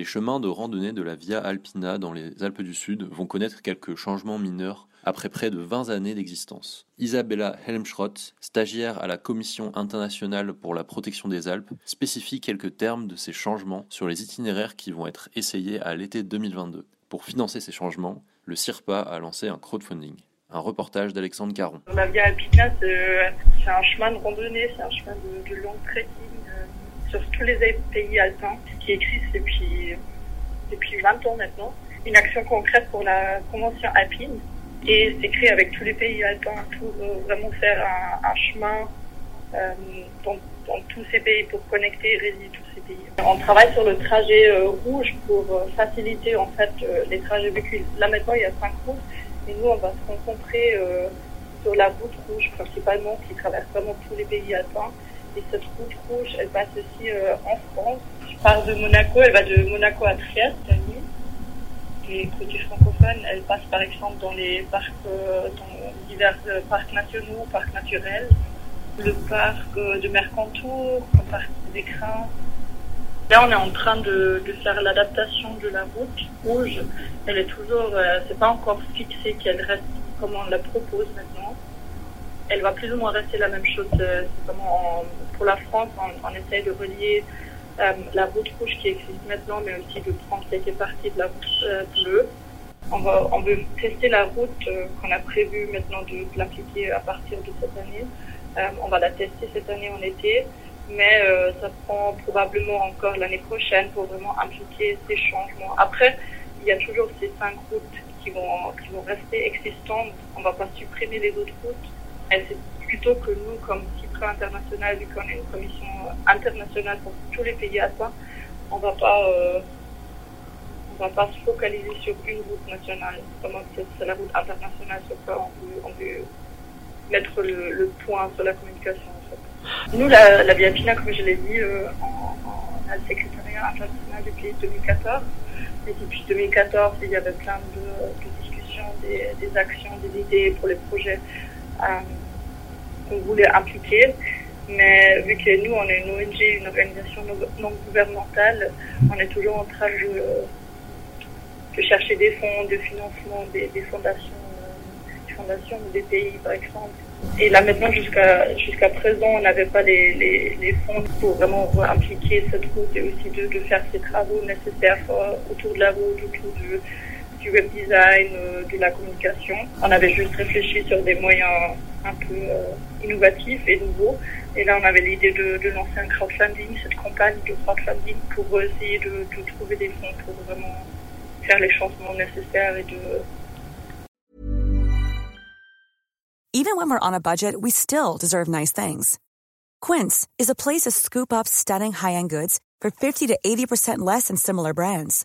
Les chemins de randonnée de la Via Alpina dans les Alpes du Sud vont connaître quelques changements mineurs après près de 20 années d'existence. Isabella Helmschrott, stagiaire à la Commission internationale pour la protection des Alpes, spécifie quelques termes de ces changements sur les itinéraires qui vont être essayés à l'été 2022. Pour financer ces changements, le CIRPA a lancé un crowdfunding. Un reportage d'Alexandre Caron. La Via Alpina, c'est un chemin de randonnée, c'est un chemin de, trekking euh, sur tous les pays alpins qui existe depuis, depuis 20 ans maintenant. Une action concrète pour la Convention alpine et c'est créé avec tous les pays alpins pour euh, vraiment faire un, chemin euh, dans, tous ces pays pour connecter et réunir tous ces pays. On travaille sur le trajet euh, rouge pour faciliter en fait les trajets véhicules. Là maintenant il y a cinq routes et nous on va se concentrer sur la route rouge principalement qui traverse vraiment tous les pays alpins. Et cette route rouge, elle passe aussi en France part de Monaco, elle va de Monaco à Trieste, la nuit. Et côté francophone, elle passe par exemple dans les parcs, euh, dans divers euh, parcs nationaux, parcs naturels, le parc euh, de Mercantour, le parc des Crins. Là, on est en train de, de faire l'adaptation de la route rouge. Elle est toujours, euh, c'est pas encore fixé qu'elle reste comme on la propose maintenant. Elle va plus ou moins rester la même chose. euh, pour la France, on, on essaye de relier euh, la route rouge qui existe maintenant, mais aussi de prendre quelques parties de la route euh, bleue. On, va, on veut tester la route qu'on a prévu maintenant de, l'appliquer à partir de cette année. On va la tester cette année en été, mais ça prend probablement encore l'année prochaine pour vraiment impliquer ces changements. Après, il y a toujours ces cinq routes qui vont, qui vont rester existantes. On va pas supprimer les autres routes. C'est plutôt que nous, comme CIPRA international, vu qu'on est une commission internationale pour tous les pays alpins, on va pas, euh, on va pas se focaliser sur une route nationale. Comment c'est la route internationale sur quoi on veut, on veut mettre le, le point sur la communication. En fait. Nous, la, la Via Pina, comme je l'ai dit, euh, on, a le secrétariat international depuis 2014. Et depuis 2014, il y avait plein de, de discussions, des, des actions, des idées pour les projets qu'on voulait impliquer. Mais vu que nous, on est une ONG, une organisation non- gouvernementale, on est toujours en train de, de chercher des fonds de financement, des, des fondations, euh, des fondations ou des pays, par exemple. Et là maintenant, jusqu'à jusqu'à présent, on n'avait pas les, les, les fonds pour vraiment impliquer cette route et aussi de, de faire ces travaux nécessaires euh, autour de la route, autour du, du web design, euh, de la communication. On avait juste réfléchi sur des moyens un peu euh, innovatifs et nouveaux. Et là, on avait l'idée de, lancer un crowdfunding, cette campagne de crowdfunding pour essayer de, de trouver des fonds pour vraiment faire les changements nécessaires et de Even when we're on a budget, we still deserve nice things. Quince is a place to scoop up stunning high-end goods for 50 to 80% less than similar brands.